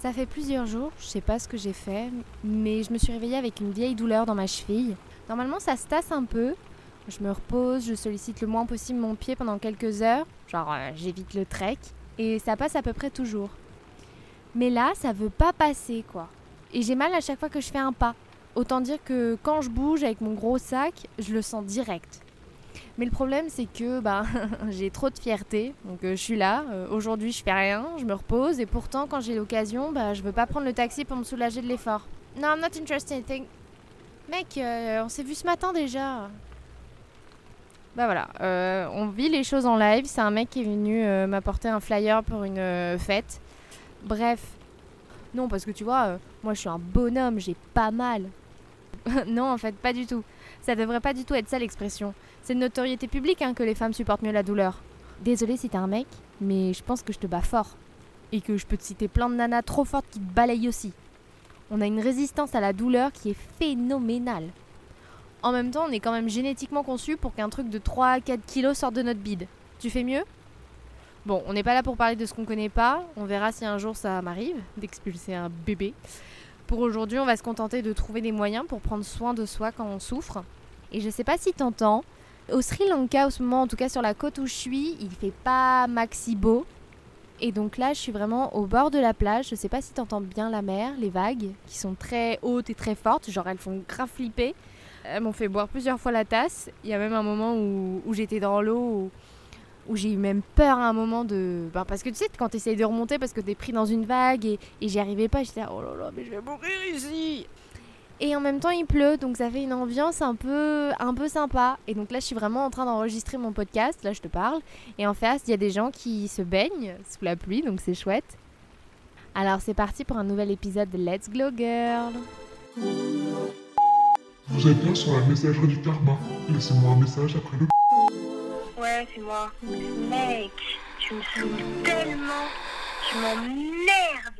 Ça fait plusieurs jours, je sais pas ce que j'ai fait, mais je me suis réveillée avec une vieille douleur dans ma cheville. Normalement, ça se tasse un peu. Je me repose, je sollicite le moins possible mon pied pendant quelques heures, genre euh, j'évite le trek, et ça passe à peu près toujours. Mais là, ça veut pas passer quoi. Et j'ai mal à chaque fois que je fais un pas. Autant dire que quand je bouge avec mon gros sac, je le sens direct. Mais le problème, c'est que bah, j'ai trop de fierté. Donc euh, je suis là. euh, Aujourd'hui, je fais rien, je me repose. Et pourtant, quand j'ai l'occasion, bah, je veux pas prendre le taxi pour me soulager de l'effort. Non, I'm not interested. Mec, euh, on s'est vu ce matin déjà. Bah voilà, on vit les choses en live. C'est un mec qui est venu m'apporter un flyer pour une fête. Bref. Non, parce que tu vois, moi je suis un bonhomme, j'ai pas mal. non, en fait, pas du tout. Ça devrait pas du tout être ça l'expression. C'est de notoriété publique hein, que les femmes supportent mieux la douleur. Désolée si t'es un mec, mais je pense que je te bats fort. Et que je peux te citer plein de nanas trop fortes qui te balayent aussi. On a une résistance à la douleur qui est phénoménale. En même temps, on est quand même génétiquement conçu pour qu'un truc de 3 à 4 kilos sorte de notre bide. Tu fais mieux? Bon, on n'est pas là pour parler de ce qu'on connaît pas. On verra si un jour ça m'arrive d'expulser un bébé. Pour aujourd'hui, on va se contenter de trouver des moyens pour prendre soin de soi quand on souffre. Et je sais pas si t'entends, au Sri Lanka, en ce moment, en tout cas sur la côte où je suis, il fait pas maxi beau. Et donc là, je suis vraiment au bord de la plage. Je sais pas si t'entends bien la mer, les vagues, qui sont très hautes et très fortes. Genre, elles font grave flipper. Elles m'ont fait boire plusieurs fois la tasse. Il y a même un moment où, j'étais dans l'eau, où, j'ai eu même peur à un moment de. ben, parce que tu sais, quand t'essayes de remonter parce que t'es pris dans une vague et, et j'y arrivais pas, j'étais oh là là, mais je vais mourir ici et en même temps, il pleut, donc ça fait une ambiance un peu, un peu sympa. Et donc là, je suis vraiment en train d'enregistrer mon podcast. Là, je te parle. Et en face, il y a des gens qui se baignent sous la pluie, donc c'est chouette. Alors, c'est parti pour un nouvel épisode de Let's Glow Girl. Vous êtes bien sur la messagerie du karma. Laissez-moi un message après le Ouais, c'est moi. Mec, tu me saoules tellement. Tu m'emmerdes.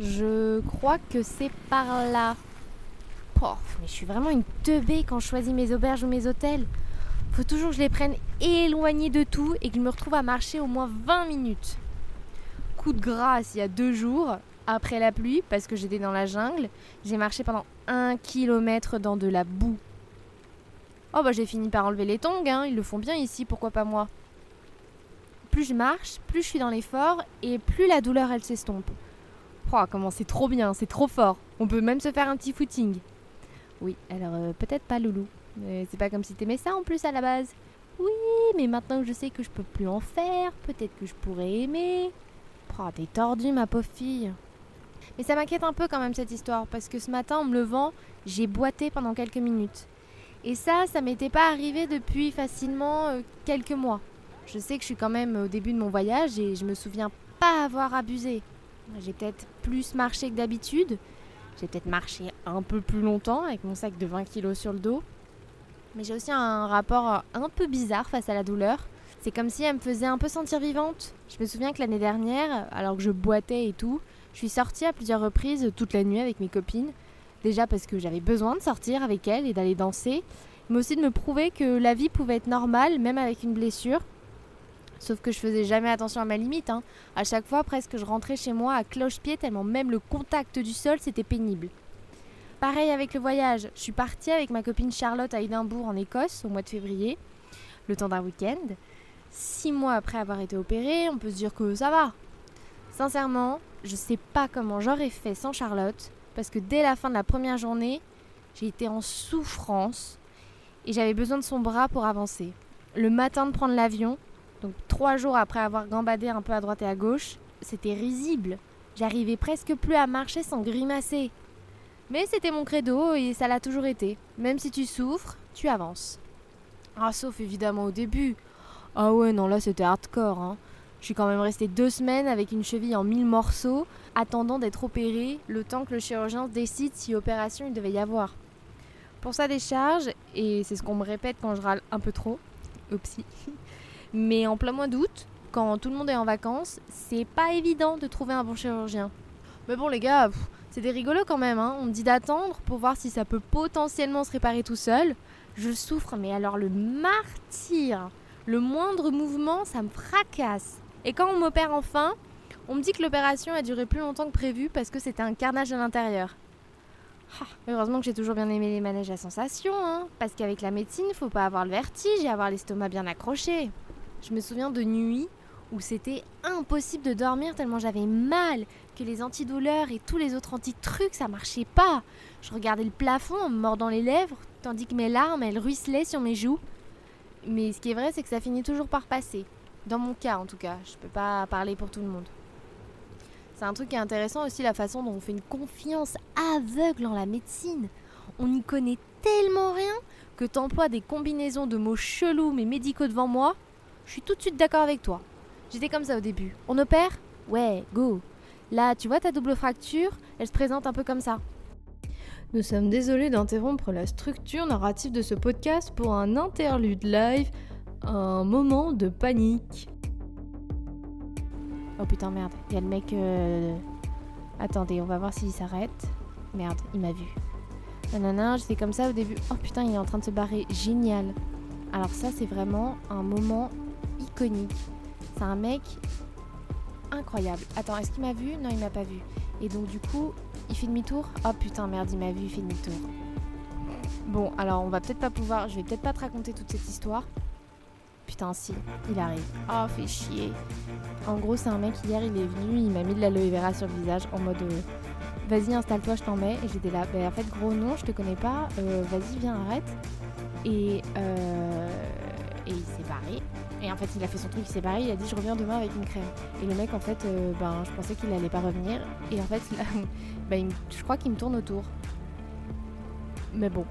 Je crois que c'est par là. Mais je suis vraiment une teubée quand je choisis mes auberges ou mes hôtels. Faut toujours que je les prenne éloignés de tout et que je me retrouve à marcher au moins 20 minutes. Coup de grâce, il y a deux jours, après la pluie, parce que j'étais dans la jungle, j'ai marché pendant un kilomètre dans de la boue. Oh bah j'ai fini par enlever les tongs, hein, ils le font bien ici, pourquoi pas moi? Plus je marche, plus je suis dans l'effort et plus la douleur elle s'estompe. Oh, comment c'est trop bien, c'est trop fort. On peut même se faire un petit footing. Oui, alors euh, peut-être pas Loulou. Mais c'est pas comme si t'aimais ça en plus à la base. Oui, mais maintenant que je sais que je peux plus en faire, peut-être que je pourrais aimer. Oh, t'es tordue ma pauvre fille. Mais ça m'inquiète un peu quand même cette histoire, parce que ce matin en me levant, j'ai boité pendant quelques minutes. Et ça, ça m'était pas arrivé depuis facilement euh, quelques mois. Je sais que je suis quand même au début de mon voyage et je me souviens pas avoir abusé. J'ai peut-être plus marché que d'habitude. J'ai peut-être marché un peu plus longtemps avec mon sac de 20 kilos sur le dos. Mais j'ai aussi un rapport un peu bizarre face à la douleur. C'est comme si elle me faisait un peu sentir vivante. Je me souviens que l'année dernière, alors que je boitais et tout, je suis sortie à plusieurs reprises toute la nuit avec mes copines. Déjà parce que j'avais besoin de sortir avec elles et d'aller danser, mais aussi de me prouver que la vie pouvait être normale même avec une blessure. Sauf que je faisais jamais attention à ma limite. Hein. À chaque fois, presque, je rentrais chez moi à cloche-pied tellement même le contact du sol, c'était pénible. Pareil avec le voyage. Je suis partie avec ma copine Charlotte à Édimbourg en Écosse au mois de février, le temps d'un week-end. Six mois après avoir été opérée, on peut se dire que ça va. Sincèrement, je sais pas comment j'aurais fait sans Charlotte, parce que dès la fin de la première journée, j'ai été en souffrance et j'avais besoin de son bras pour avancer. Le matin de prendre l'avion, donc trois jours après avoir gambadé un peu à droite et à gauche, c'était risible. J'arrivais presque plus à marcher sans grimacer. Mais c'était mon credo et ça l'a toujours été. Même si tu souffres, tu avances. Ah, sauf évidemment au début. Ah ouais, non, là c'était hardcore. Hein. Je suis quand même restée deux semaines avec une cheville en mille morceaux, attendant d'être opérée le temps que le chirurgien décide si opération il devait y avoir. Pour sa décharge, et c'est ce qu'on me répète quand je râle un peu trop, psy, mais en plein mois d'août, quand tout le monde est en vacances, c'est pas évident de trouver un bon chirurgien. Mais bon les gars, c'est des rigolos quand même, hein. on me dit d'attendre pour voir si ça peut potentiellement se réparer tout seul. Je souffre, mais alors le martyr, le moindre mouvement, ça me fracasse. Et quand on m'opère enfin, on me dit que l'opération a duré plus longtemps que prévu parce que c'était un carnage à l'intérieur. Ah, heureusement que j'ai toujours bien aimé les manèges à sensation, hein, parce qu'avec la médecine, faut pas avoir le vertige et avoir l'estomac bien accroché. Je me souviens de nuits où c'était impossible de dormir tellement j'avais mal, que les antidouleurs et tous les autres anti-trucs, ça marchait pas. Je regardais le plafond en me mordant les lèvres, tandis que mes larmes, elles ruisselaient sur mes joues. Mais ce qui est vrai, c'est que ça finit toujours par passer. Dans mon cas, en tout cas. Je peux pas parler pour tout le monde. C'est un truc qui est intéressant aussi, la façon dont on fait une confiance aveugle en la médecine. On n'y connaît tellement rien que t'emploies des combinaisons de mots chelous mais médicaux devant moi. Je suis tout de suite d'accord avec toi. J'étais comme ça au début. On opère? Ouais, go. Là, tu vois ta double fracture, elle se présente un peu comme ça. Nous sommes désolés d'interrompre la structure narrative de ce podcast pour un interlude live, un moment de panique. Oh putain, merde, il y a le mec. euh, Attendez, on va voir s'il s'arrête. Merde, il m'a vu. Nanana, j'étais comme ça au début. Oh putain, il est en train de se barrer. Génial. Alors, ça, c'est vraiment un moment iconique. C'est un mec incroyable. Attends, est-ce qu'il m'a vu? Non, il m'a pas vu. Et donc, du coup, il fait demi-tour? Oh putain, merde, il m'a vu, il fait demi-tour. Bon, alors, on va peut-être pas pouvoir. Je vais peut-être pas te raconter toute cette histoire. Putain, si, il arrive. Oh, fait chier. En gros, c'est un mec, hier, il est venu, il m'a mis de l'aloe vera sur le visage en mode euh, Vas-y, installe-toi, je t'en mets. Et j'étais là, bah, en fait, gros, non, je te connais pas, euh, vas-y, viens, arrête. Et, euh, et il s'est barré. Et en fait, il a fait son truc, il s'est barré, il a dit Je reviens demain avec une crème. Et le mec, en fait, ben, je pensais qu'il allait pas revenir. Et en fait, là, ben, je crois qu'il me tourne autour. Mais bon,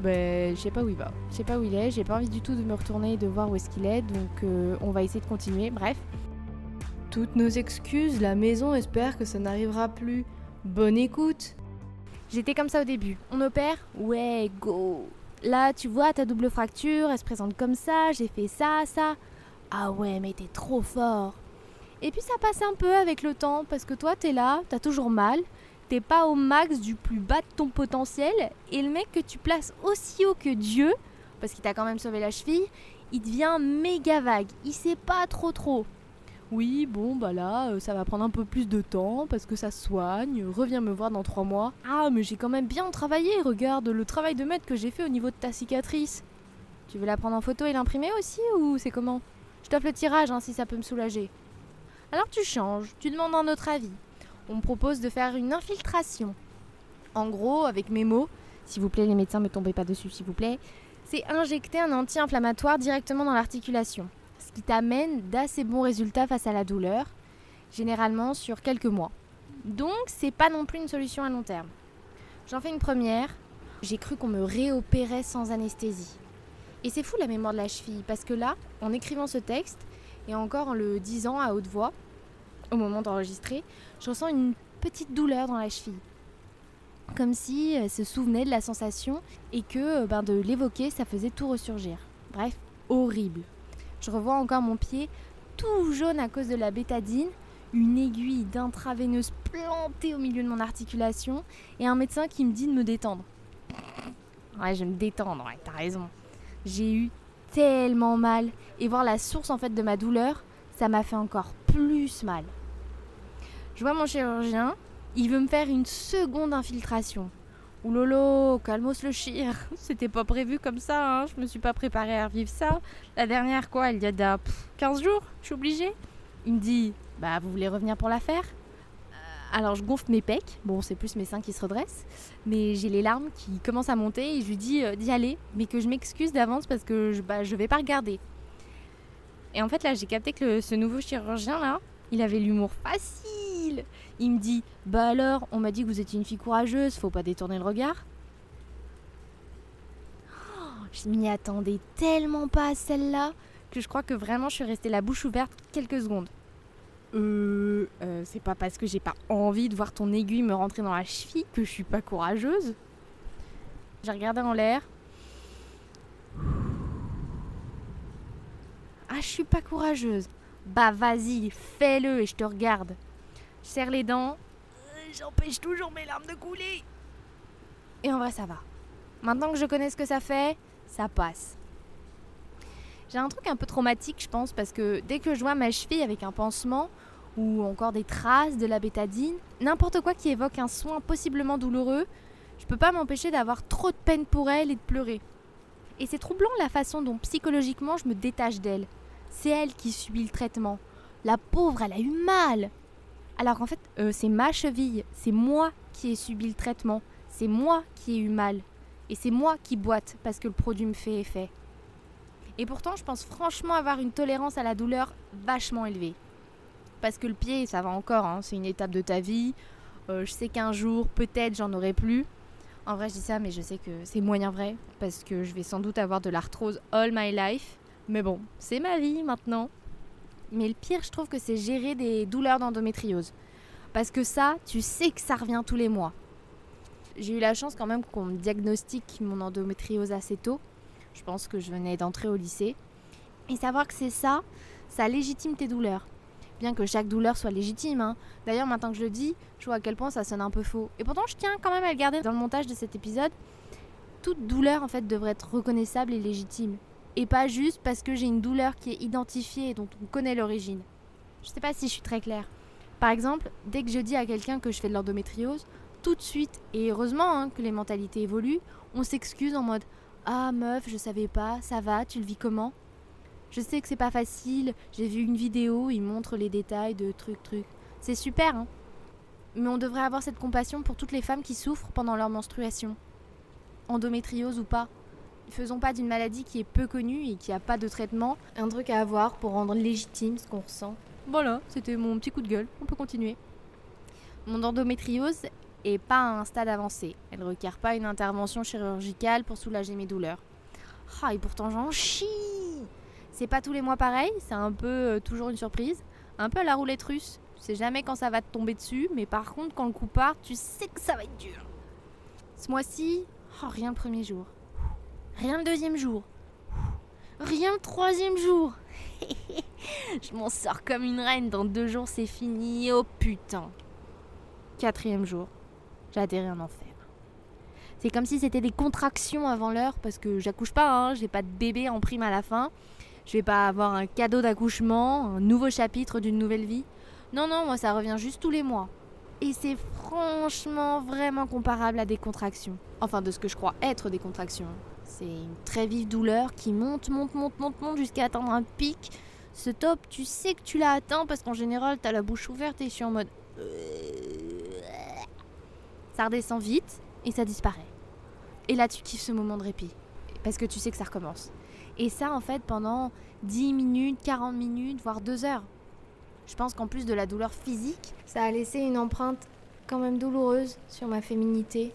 ben, je sais pas où il va. Je sais pas où il est. J'ai pas envie du tout de me retourner et de voir où est-ce qu'il est. Donc, euh, on va essayer de continuer. Bref. Toutes nos excuses, la maison espère que ça n'arrivera plus. Bonne écoute. J'étais comme ça au début. On opère? Ouais, go. Là, tu vois, ta double fracture, elle se présente comme ça. J'ai fait ça, ça. Ah ouais, mais t'es trop fort. Et puis ça passe un peu avec le temps parce que toi, t'es là, t'as toujours mal. T'es pas au max du plus bas de ton potentiel. Et le mec que tu places aussi haut que Dieu, parce qu'il t'a quand même sauvé la cheville, il devient méga vague. Il sait pas trop trop. Oui, bon, bah là, euh, ça va prendre un peu plus de temps parce que ça soigne. Reviens me voir dans trois mois. Ah, mais j'ai quand même bien travaillé. Regarde le travail de maître que j'ai fait au niveau de ta cicatrice. Tu veux la prendre en photo et l'imprimer aussi ou c'est comment? Je t'offre le tirage hein, si ça peut me soulager. Alors tu changes, tu demandes un autre avis. On me propose de faire une infiltration. En gros, avec mes mots, s'il vous plaît les médecins, me tombez pas dessus s'il vous plaît, c'est injecter un anti-inflammatoire directement dans l'articulation ce qui t'amène d'assez bons résultats face à la douleur, généralement sur quelques mois. Donc, c'est pas non plus une solution à long terme. J'en fais une première, j'ai cru qu'on me réopérait sans anesthésie. Et c'est fou la mémoire de la cheville, parce que là, en écrivant ce texte, et encore en le disant à haute voix, au moment d'enregistrer, je ressens une petite douleur dans la cheville. Comme si elle se souvenait de la sensation et que ben, de l'évoquer, ça faisait tout ressurgir. Bref, horrible. Je revois encore mon pied tout jaune à cause de la bétadine, une aiguille d'intraveineuse plantée au milieu de mon articulation et un médecin qui me dit de me détendre. Ouais, je vais me détendre, ouais, t'as raison. J'ai eu tellement mal et voir la source en fait de ma douleur, ça m'a fait encore plus mal. Je vois mon chirurgien, il veut me faire une seconde infiltration. Oulolo, calmos le chir. C'était pas prévu comme ça, hein. je me suis pas préparée à revivre ça. La dernière, quoi, il y a de, pff, 15 jours, je suis obligée. Il me dit, bah vous voulez revenir pour la faire? Euh, Alors je gonfle mes pecs, bon c'est plus mes seins qui se redressent, mais j'ai les larmes qui commencent à monter et je lui dis euh, d'y aller, mais que je m'excuse d'avance parce que je, bah, je vais pas regarder. Et en fait là j'ai capté que ce nouveau chirurgien là, il avait l'humour facile. Il me dit, bah alors, on m'a dit que vous étiez une fille courageuse, faut pas détourner le regard. Oh, je m'y attendais tellement pas à celle-là que je crois que vraiment je suis restée la bouche ouverte quelques secondes. Euh, euh, c'est pas parce que j'ai pas envie de voir ton aiguille me rentrer dans la cheville que je suis pas courageuse. J'ai regardé en l'air. Ah, je suis pas courageuse. Bah vas-y, fais-le et je te regarde. Je serre les dents. Euh, J'empêche toujours mes larmes de couler. Et en vrai, ça va. Maintenant que je connais ce que ça fait, ça passe. J'ai un truc un peu traumatique, je pense, parce que dès que je vois ma cheville avec un pansement ou encore des traces de la bétadine, n'importe quoi qui évoque un soin possiblement douloureux, je peux pas m'empêcher d'avoir trop de peine pour elle et de pleurer. Et c'est troublant la façon dont psychologiquement je me détache d'elle. C'est elle qui subit le traitement. La pauvre, elle a eu mal. Alors qu'en fait, euh, c'est ma cheville, c'est moi qui ai subi le traitement, c'est moi qui ai eu mal. Et c'est moi qui boite parce que le produit me fait effet. Et pourtant, je pense franchement avoir une tolérance à la douleur vachement élevée. Parce que le pied, ça va encore, hein, c'est une étape de ta vie. Euh, je sais qu'un jour, peut-être, j'en aurai plus. En vrai, je dis ça, mais je sais que c'est moyen vrai. Parce que je vais sans doute avoir de l'arthrose all my life. Mais bon, c'est ma vie maintenant. Mais le pire, je trouve que c'est gérer des douleurs d'endométriose. Parce que ça, tu sais que ça revient tous les mois. J'ai eu la chance quand même qu'on me diagnostique mon endométriose assez tôt. Je pense que je venais d'entrer au lycée. Et savoir que c'est ça, ça légitime tes douleurs. Bien que chaque douleur soit légitime. hein. D'ailleurs, maintenant que je le dis, je vois à quel point ça sonne un peu faux. Et pourtant, je tiens quand même à le garder dans le montage de cet épisode. Toute douleur, en fait, devrait être reconnaissable et légitime. Et pas juste parce que j'ai une douleur qui est identifiée et dont on connaît l'origine. Je sais pas si je suis très claire. Par exemple, dès que je dis à quelqu'un que je fais de l'endométriose, tout de suite, et heureusement hein, que les mentalités évoluent, on s'excuse en mode Ah meuf, je savais pas, ça va, tu le vis comment? Je sais que c'est pas facile, j'ai vu une vidéo, il montre les détails de trucs, trucs. C'est super, hein Mais on devrait avoir cette compassion pour toutes les femmes qui souffrent pendant leur menstruation. Endométriose ou pas. Faisons pas d'une maladie qui est peu connue et qui a pas de traitement un truc à avoir pour rendre légitime ce qu'on ressent. Voilà, c'était mon petit coup de gueule, on peut continuer. Mon endométriose est pas à un stade avancé. Elle requiert pas une intervention chirurgicale pour soulager mes douleurs. Ah, et pourtant j'en chie C'est pas tous les mois pareil, c'est un peu euh, toujours une surprise. Un peu à la roulette russe. Tu sais jamais quand ça va te tomber dessus, mais par contre, quand le coup part, tu sais que ça va être dur. Ce mois-ci, oh, rien le premier jour. Rien le deuxième jour. Rien le troisième jour. Je m'en sors comme une reine. Dans deux jours, c'est fini. Oh putain. Quatrième jour. J'ai atterri en enfer. C'est comme si c'était des contractions avant l'heure parce que j'accouche pas, hein, j'ai pas de bébé en prime à la fin. Je vais pas avoir un cadeau d'accouchement, un nouveau chapitre d'une nouvelle vie. Non, non, moi ça revient juste tous les mois. Et c'est franchement vraiment comparable à des contractions. Enfin, de ce que je crois être des contractions. C'est une très vive douleur qui monte, monte, monte, monte, monte jusqu'à atteindre un pic. Ce top, tu sais que tu l'as atteint parce qu'en général, t'as la bouche ouverte et je suis en mode. Ça redescend vite et ça disparaît. Et là, tu kiffes ce moment de répit. Parce que tu sais que ça recommence. Et ça, en fait, pendant 10 minutes, 40 minutes, voire 2 heures. Je pense qu'en plus de la douleur physique, ça a laissé une empreinte quand même douloureuse sur ma féminité.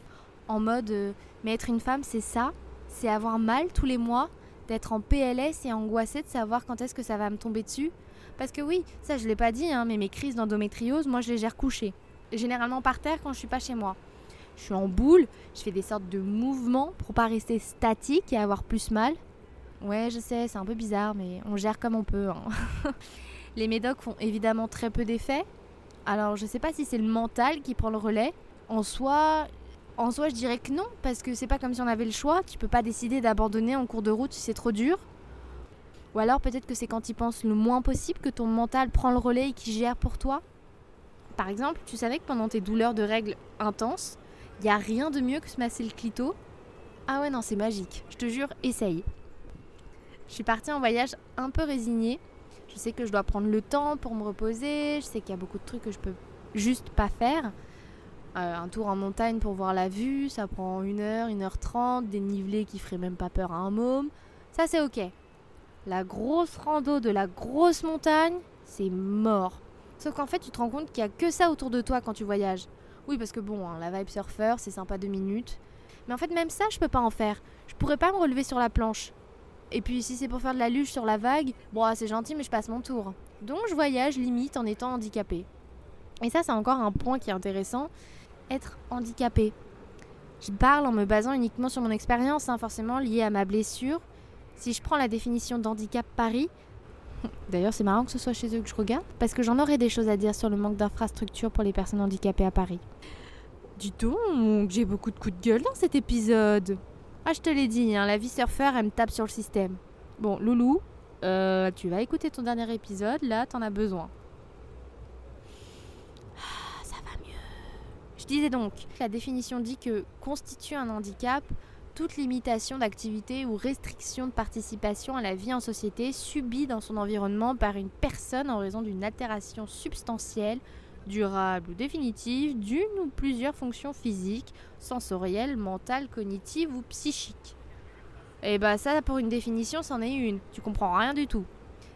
En mode, euh, mais être une femme, c'est ça. C'est avoir mal tous les mois, d'être en PLS et angoissée de savoir quand est-ce que ça va me tomber dessus. Parce que oui, ça je l'ai pas dit, hein, mais mes crises d'endométriose, moi je les gère couchées. Généralement par terre quand je suis pas chez moi. Je suis en boule, je fais des sortes de mouvements pour pas rester statique et avoir plus mal. Ouais, je sais, c'est un peu bizarre, mais on gère comme on peut. hein. Les médocs font évidemment très peu d'effet. Alors, je sais pas si c'est le mental qui prend le relais. En soi, en soi, je dirais que non, parce que c'est pas comme si on avait le choix. Tu peux pas décider d'abandonner en cours de route si c'est trop dur. Ou alors peut-être que c'est quand tu penses le moins possible que ton mental prend le relais et qui gère pour toi. Par exemple, tu savais que pendant tes douleurs de règles intenses, il y a rien de mieux que se masser le clito? Ah ouais, non, c'est magique. Je te jure, essaye. Je suis partie en voyage un peu résignée. Je sais que je dois prendre le temps pour me reposer. Je sais qu'il y a beaucoup de trucs que je peux juste pas faire. Euh, un tour en montagne pour voir la vue, ça prend 1 heure, 1 heure 30, dénivelé qui ferait même pas peur à un môme. Ça, c'est ok. La grosse rando de la grosse montagne, c'est mort. Sauf qu'en fait, tu te rends compte qu'il y a que ça autour de toi quand tu voyages. Oui, parce que bon, hein, la vibe surfeur, c'est sympa deux minutes. Mais en fait, même ça, je peux pas en faire. Je pourrais pas me relever sur la planche. Et puis, si c'est pour faire de la luge sur la vague, bon, ah, c'est gentil, mais je passe mon tour. Donc, je voyage limite en étant handicapée. Et ça, c'est encore un point qui est intéressant être handicapé. Je parle en me basant uniquement sur mon expérience, hein, forcément liée à ma blessure. Si je prends la définition d'handicap Paris, d'ailleurs c'est marrant que ce soit chez eux que je regarde, parce que j'en aurais des choses à dire sur le manque d'infrastructures pour les personnes handicapées à Paris. Dis donc, j'ai beaucoup de coups de gueule dans cet épisode. Ah, je te l'ai dit, hein, la vie surfeur, elle me tape sur le système. Bon, Loulou, euh, tu vas écouter ton dernier épisode, là, t'en as besoin. Ah, ça va mieux. Je disais donc, la définition dit que constitue un handicap toute limitation d'activité ou restriction de participation à la vie en société subie dans son environnement par une personne en raison d'une altération substantielle, durable ou définitive d'une ou plusieurs fonctions physiques, sensorielles, mentales, cognitives ou psychiques. Et bah ça pour une définition c'en est une, tu comprends rien du tout.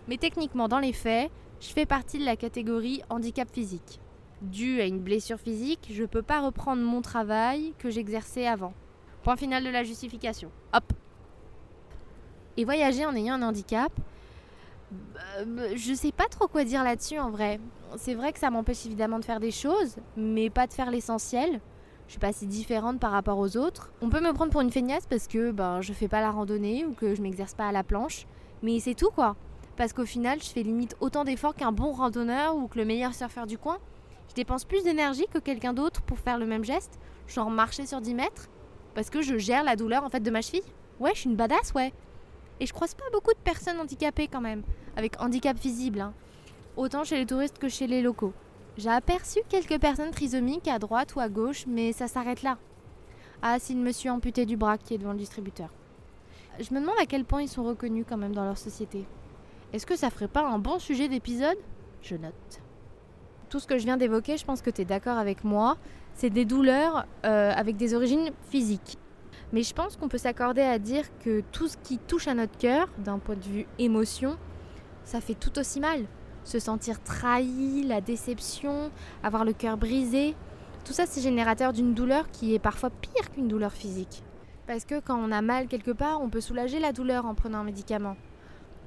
Mais techniquement dans les faits, je fais partie de la catégorie handicap physique. Dû à une blessure physique, je peux pas reprendre mon travail que j'exerçais avant. Point final de la justification. Hop. Et voyager en ayant un handicap, bah, je sais pas trop quoi dire là-dessus en vrai. C'est vrai que ça m'empêche évidemment de faire des choses, mais pas de faire l'essentiel. Je suis pas si différente par rapport aux autres. On peut me prendre pour une feignasse parce que ben, je fais pas la randonnée ou que je m'exerce pas à la planche, mais c'est tout quoi. Parce qu'au final, je fais limite autant d'efforts qu'un bon randonneur ou que le meilleur surfeur du coin. Je dépense plus d'énergie que quelqu'un d'autre pour faire le même geste, genre marcher sur 10 mètres, parce que je gère la douleur en fait de ma cheville? Ouais, je suis une badass, ouais. Et je croise pas beaucoup de personnes handicapées quand même, avec handicap visible. hein. Autant chez les touristes que chez les locaux. J'ai aperçu quelques personnes trisomiques à droite ou à gauche, mais ça s'arrête là. Ah, s'il me suis amputé du bras qui est devant le distributeur. Je me demande à quel point ils sont reconnus quand même dans leur société. Est-ce que ça ferait pas un bon sujet d'épisode? Je note. Tout ce que je viens d'évoquer, je pense que tu es d'accord avec moi, c'est des douleurs euh, avec des origines physiques. Mais je pense qu'on peut s'accorder à dire que tout ce qui touche à notre cœur, d'un point de vue émotion, ça fait tout aussi mal. Se sentir trahi, la déception, avoir le cœur brisé, tout ça c'est générateur d'une douleur qui est parfois pire qu'une douleur physique. Parce que quand on a mal quelque part, on peut soulager la douleur en prenant un médicament.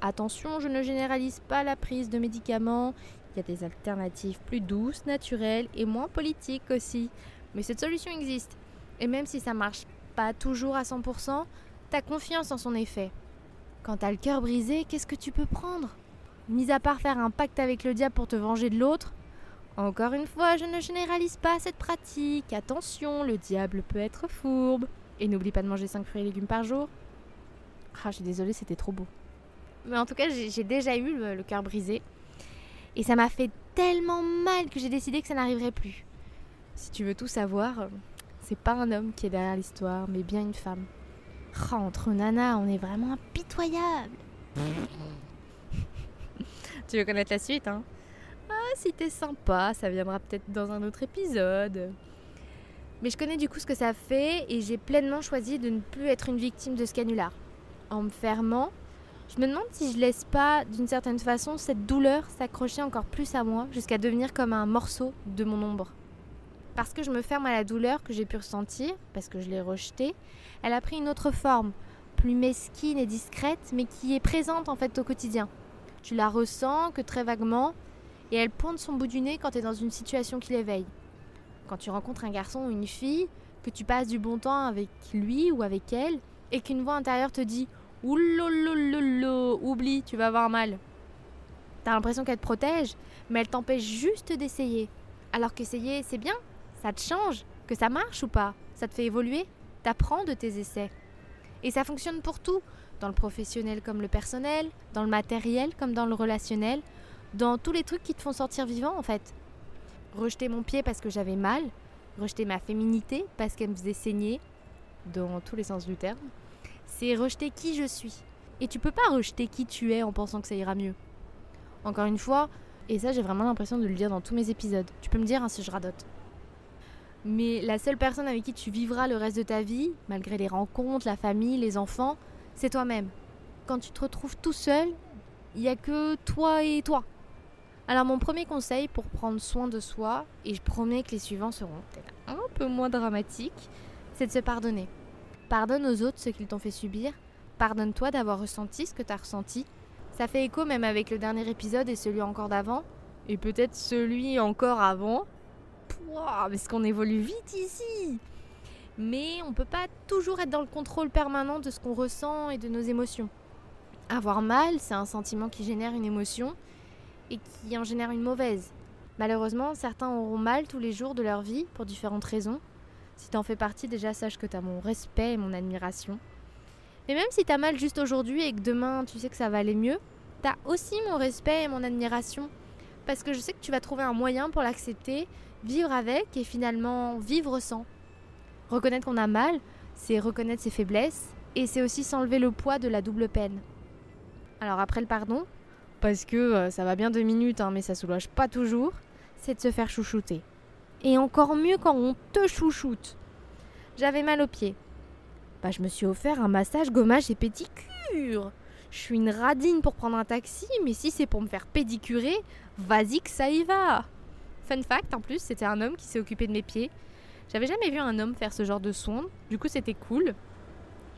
Attention, je ne généralise pas la prise de médicaments. Y a des alternatives plus douces, naturelles et moins politiques aussi. Mais cette solution existe. Et même si ça marche pas toujours à 100%, t'as confiance en son effet. Quand t'as le cœur brisé, qu'est-ce que tu peux prendre? Mis à part faire un pacte avec le diable pour te venger de l'autre, encore une fois, je ne généralise pas cette pratique. Attention, le diable peut être fourbe. Et n'oublie pas de manger 5 fruits et légumes par jour. Ah, je suis désolée, c'était trop beau. Mais en tout cas, j'ai j'ai déjà eu le, le cœur brisé. Et ça m'a fait tellement mal que j'ai décidé que ça n'arriverait plus. Si tu veux tout savoir, c'est pas un homme qui est derrière l'histoire, mais bien une femme. Ah, entre Nana, on est vraiment impitoyable. tu veux connaître la suite, hein? Ah, si t'es sympa, ça viendra peut-être dans un autre épisode. Mais je connais du coup ce que ça fait et j'ai pleinement choisi de ne plus être une victime de ce canular. En me fermant, je me demande si je laisse pas, d'une certaine façon, cette douleur s'accrocher encore plus à moi jusqu'à devenir comme un morceau de mon ombre. Parce que je me ferme à la douleur que j'ai pu ressentir, parce que je l'ai rejetée, elle a pris une autre forme, plus mesquine et discrète, mais qui est présente en fait au quotidien. Tu la ressens que très vaguement, et elle pointe son bout du nez quand tu es dans une situation qui l'éveille. Quand tu rencontres un garçon ou une fille, que tu passes du bon temps avec lui ou avec elle, et qu'une voix intérieure te dit Oulolololo, oublie, tu vas avoir mal. T'as l'impression qu'elle te protège, mais elle t'empêche juste d'essayer. Alors qu'essayer, c'est bien, ça te change, que ça marche ou pas, ça te fait évoluer, t'apprends de tes essais. Et ça fonctionne pour tout, dans le professionnel comme le personnel, dans le matériel comme dans le relationnel, dans tous les trucs qui te font sortir vivant en fait. Rejeter mon pied parce que j'avais mal, rejeter ma féminité parce qu'elle me faisait saigner, dans tous les sens du terme, c'est rejeter qui je suis. Et tu peux pas rejeter qui tu es en pensant que ça ira mieux. Encore une fois, et ça j'ai vraiment l'impression de le dire dans tous mes épisodes, tu peux me dire hein, si je radote. Mais la seule personne avec qui tu vivras le reste de ta vie, malgré les rencontres, la famille, les enfants, c'est toi-même. Quand tu te retrouves tout seul, il n'y a que toi et toi. Alors mon premier conseil pour prendre soin de soi, et je promets que les suivants seront peut-être un peu moins dramatiques, c'est de se pardonner. Pardonne aux autres ce qu'ils t'ont fait subir. Pardonne-toi d'avoir ressenti ce que tu as ressenti. Ça fait écho même avec le dernier épisode et celui encore d'avant. Et peut-être celui encore avant. Pouah, est-ce qu'on évolue vite ici Mais on peut pas toujours être dans le contrôle permanent de ce qu'on ressent et de nos émotions. Avoir mal, c'est un sentiment qui génère une émotion et qui en génère une mauvaise. Malheureusement, certains auront mal tous les jours de leur vie pour différentes raisons. Si t'en fais partie, déjà sache que t'as mon respect et mon admiration. Mais même si t'as mal juste aujourd'hui et que demain tu sais que ça va aller mieux, t'as aussi mon respect et mon admiration. Parce que je sais que tu vas trouver un moyen pour l'accepter, vivre avec et finalement vivre sans. Reconnaître qu'on a mal, c'est reconnaître ses faiblesses et c'est aussi s'enlever le poids de la double peine. Alors après le pardon, parce que euh, ça va bien deux minutes, hein, mais ça soulage pas toujours, c'est de se faire chouchouter. Et encore mieux quand on te chouchoute. J'avais mal aux pieds. Bah, je me suis offert un massage gommage et pédicure. Je suis une radine pour prendre un taxi, mais si c'est pour me faire pédicurer, vas-y que ça y va. Fun fact, en plus, c'était un homme qui s'est occupé de mes pieds. J'avais jamais vu un homme faire ce genre de soins, du coup c'était cool.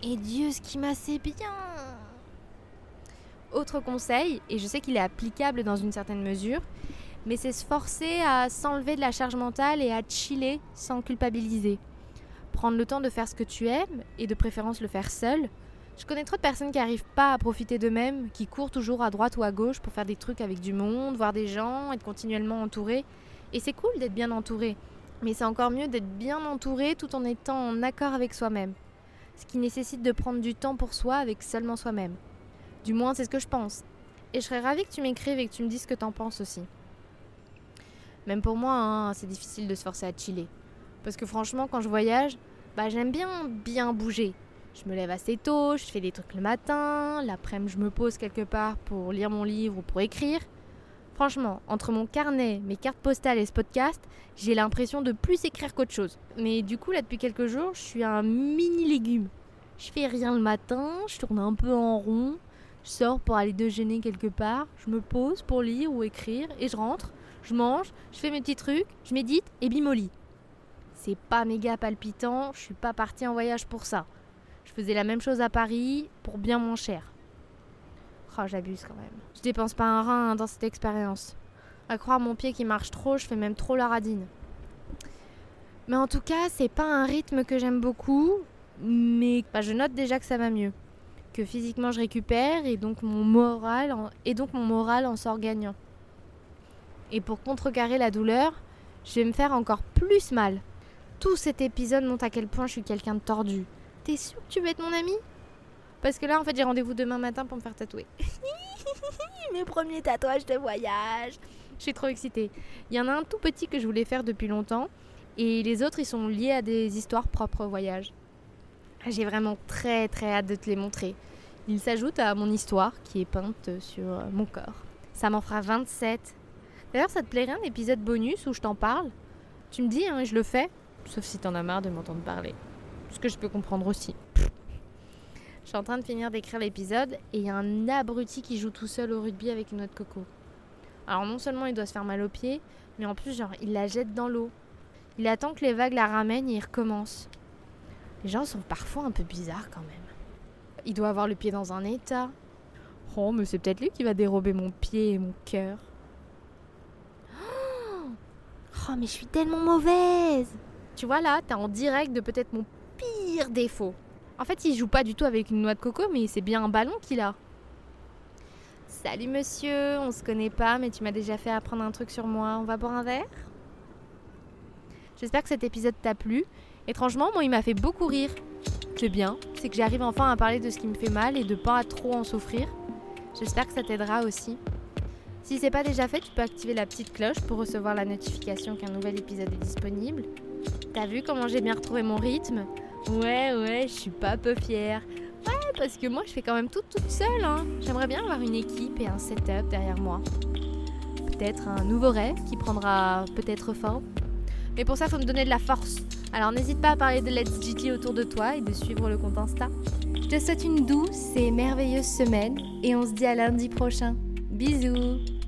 Et Dieu, ce qui massait bien Autre conseil, et je sais qu'il est applicable dans une certaine mesure, mais c'est se forcer à s'enlever de la charge mentale et à chiller sans culpabiliser. Prendre le temps de faire ce que tu aimes, et de préférence le faire seul. Je connais trop de personnes qui n'arrivent pas à profiter d'eux-mêmes, qui courent toujours à droite ou à gauche pour faire des trucs avec du monde, voir des gens, être continuellement entouré. Et c'est cool d'être bien entouré, mais c'est encore mieux d'être bien entouré tout en étant en accord avec soi-même. Ce qui nécessite de prendre du temps pour soi avec seulement soi-même. Du moins, c'est ce que je pense. Et je serais ravie que tu m'écrives et que tu me dises ce que t'en penses aussi. Même pour moi, hein, c'est difficile de se forcer à chiller. Parce que franchement, quand je voyage, bah, j'aime bien bien bouger. Je me lève assez tôt, je fais des trucs le matin, l'après-midi je me pose quelque part pour lire mon livre ou pour écrire. Franchement, entre mon carnet, mes cartes postales et ce podcast, j'ai l'impression de plus écrire qu'autre chose. Mais du coup, là, depuis quelques jours, je suis un mini légume. Je fais rien le matin, je tourne un peu en rond, je sors pour aller déjeuner quelque part, je me pose pour lire ou écrire et je rentre, je mange, je fais mes petits trucs, je médite et bimoli. C'est pas méga palpitant, je suis pas partie en voyage pour ça. Je faisais la même chose à Paris pour bien moins cher. Oh, j'abuse quand même. Je dépense pas un rein dans cette expérience. À croire mon pied qui marche trop, je fais même trop la radine. Mais en tout cas, c'est pas un rythme que j'aime beaucoup, mais bah, je note déjà que ça va mieux. Que physiquement je récupère et donc mon moral en, et donc mon moral en sort gagnant. Et pour contrecarrer la douleur, je vais me faire encore plus mal. Tout cet épisode montre à quel point je suis quelqu'un de tordu. T'es sûr que tu veux être mon ami? Parce que là, en fait, j'ai rendez-vous demain matin pour me faire tatouer. Mes premiers tatouages de voyage. Je suis trop excitée. Il y en a un tout petit que je voulais faire depuis longtemps. Et les autres, ils sont liés à des histoires propres au voyage. J'ai vraiment très très hâte de te les montrer. Ils s'ajoutent à mon histoire qui est peinte sur mon corps. Ça m'en fera 27. D'ailleurs, ça te plairait un épisode bonus où je t'en parle? Tu me dis, hein, et je le fais. Sauf si t'en as marre de m'entendre parler. Ce que je peux comprendre aussi. Je suis en train de finir d'écrire l'épisode et il y a un abruti qui joue tout seul au rugby avec une de coco. Alors non seulement il doit se faire mal aux pieds, mais en plus genre il la jette dans l'eau. Il attend que les vagues la ramènent et il recommence. Les gens sont parfois un peu bizarres quand même. Il doit avoir le pied dans un état. Oh, mais c'est peut-être lui qui va dérober mon pied et mon cœur. Oh, mais je suis tellement mauvaise Tu vois là, t'es en direct de peut-être mon pire défaut. En fait, il joue pas du tout avec une noix de coco, mais c'est bien un ballon qu'il a. Salut monsieur, on se connaît pas, mais tu m'as déjà fait apprendre un truc sur moi. On va boire un verre? J'espère que cet épisode t'a plu. Étrangement, moi, il m'a fait beaucoup rire. C'est bien, c'est que j'arrive enfin à parler de ce qui me fait mal et de pas trop en souffrir. J'espère que ça t'aidera aussi. Si c'est pas déjà fait, tu peux activer la petite cloche pour recevoir la notification qu'un nouvel épisode est disponible. T'as vu comment j'ai bien retrouvé mon rythme? Ouais, ouais, je suis pas peu fière. Ouais, parce que moi je fais quand même tout toute seule. Hein. J'aimerais bien avoir une équipe et un setup derrière moi. Peut-être un nouveau rêve qui prendra peut-être forme. Mais pour ça, faut me donner de la force. Alors n'hésite pas à parler de Let's GT autour de toi et de suivre le compte Insta. Je te souhaite une douce et merveilleuse semaine et on se dit à lundi prochain. Bisous